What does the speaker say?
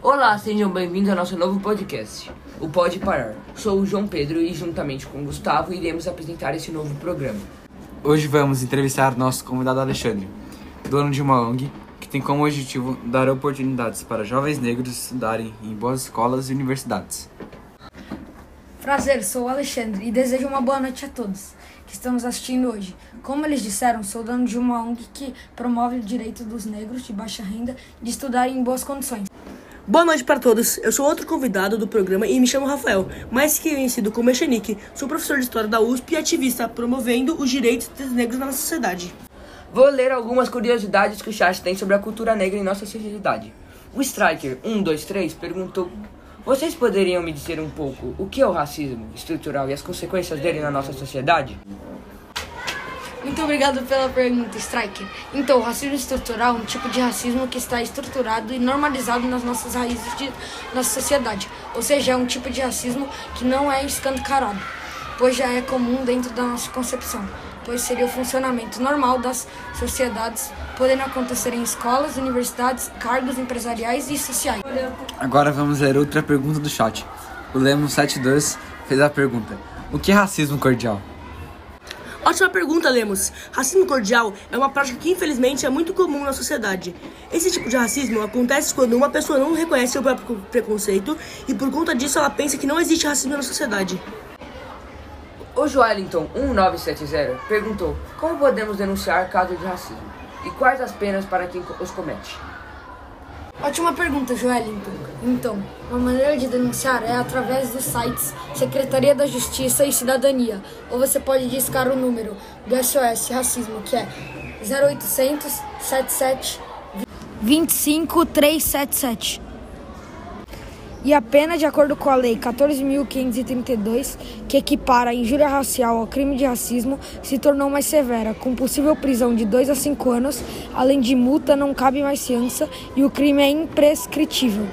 Olá, sejam bem-vindos ao nosso novo podcast, o Pode Parar. Sou o João Pedro e, juntamente com o Gustavo, iremos apresentar esse novo programa. Hoje vamos entrevistar nosso convidado Alexandre, dono de uma ONG que tem como objetivo dar oportunidades para jovens negros estudarem em boas escolas e universidades. Prazer, sou o Alexandre e desejo uma boa noite a todos que estamos assistindo hoje. Como eles disseram, sou dono de uma ONG que promove o direito dos negros de baixa renda de estudar em boas condições. Boa noite para todos. Eu sou outro convidado do programa e me chamo Rafael, mais conhecido como Echenique. Sou professor de história da USP e ativista promovendo os direitos dos negros na nossa sociedade. Vou ler algumas curiosidades que o chat tem sobre a cultura negra em nossa sociedade. O Striker 123 perguntou vocês poderiam me dizer um pouco o que é o racismo estrutural e as consequências dele na nossa sociedade? Muito obrigado pela pergunta, Striker. Então, o racismo estrutural é um tipo de racismo que está estruturado e normalizado nas nossas raízes de nossa sociedade. Ou seja, é um tipo de racismo que não é escancarado, pois já é comum dentro da nossa concepção pois seria o funcionamento normal das sociedades, podendo acontecer em escolas, universidades, cargos empresariais e sociais. Agora vamos ler outra pergunta do chat. O Lemos72 fez a pergunta: O que é racismo cordial? Ótima pergunta, Lemos. Racismo cordial é uma prática que infelizmente é muito comum na sociedade. Esse tipo de racismo acontece quando uma pessoa não reconhece seu próprio preconceito e por conta disso ela pensa que não existe racismo na sociedade. O Joelinton 1970 perguntou como podemos denunciar casos de racismo e quais as penas para quem os comete. Ótima pergunta, Joelinton. Então, uma maneira de denunciar é através dos sites Secretaria da Justiça e Cidadania, ou você pode discar o número do SOS Racismo, que é 0800 77 25 377. E a pena, de acordo com a Lei 14.532, que equipara a injúria racial ao crime de racismo, se tornou mais severa, com possível prisão de 2 a 5 anos, além de multa, não cabe mais fiança e o crime é imprescritível.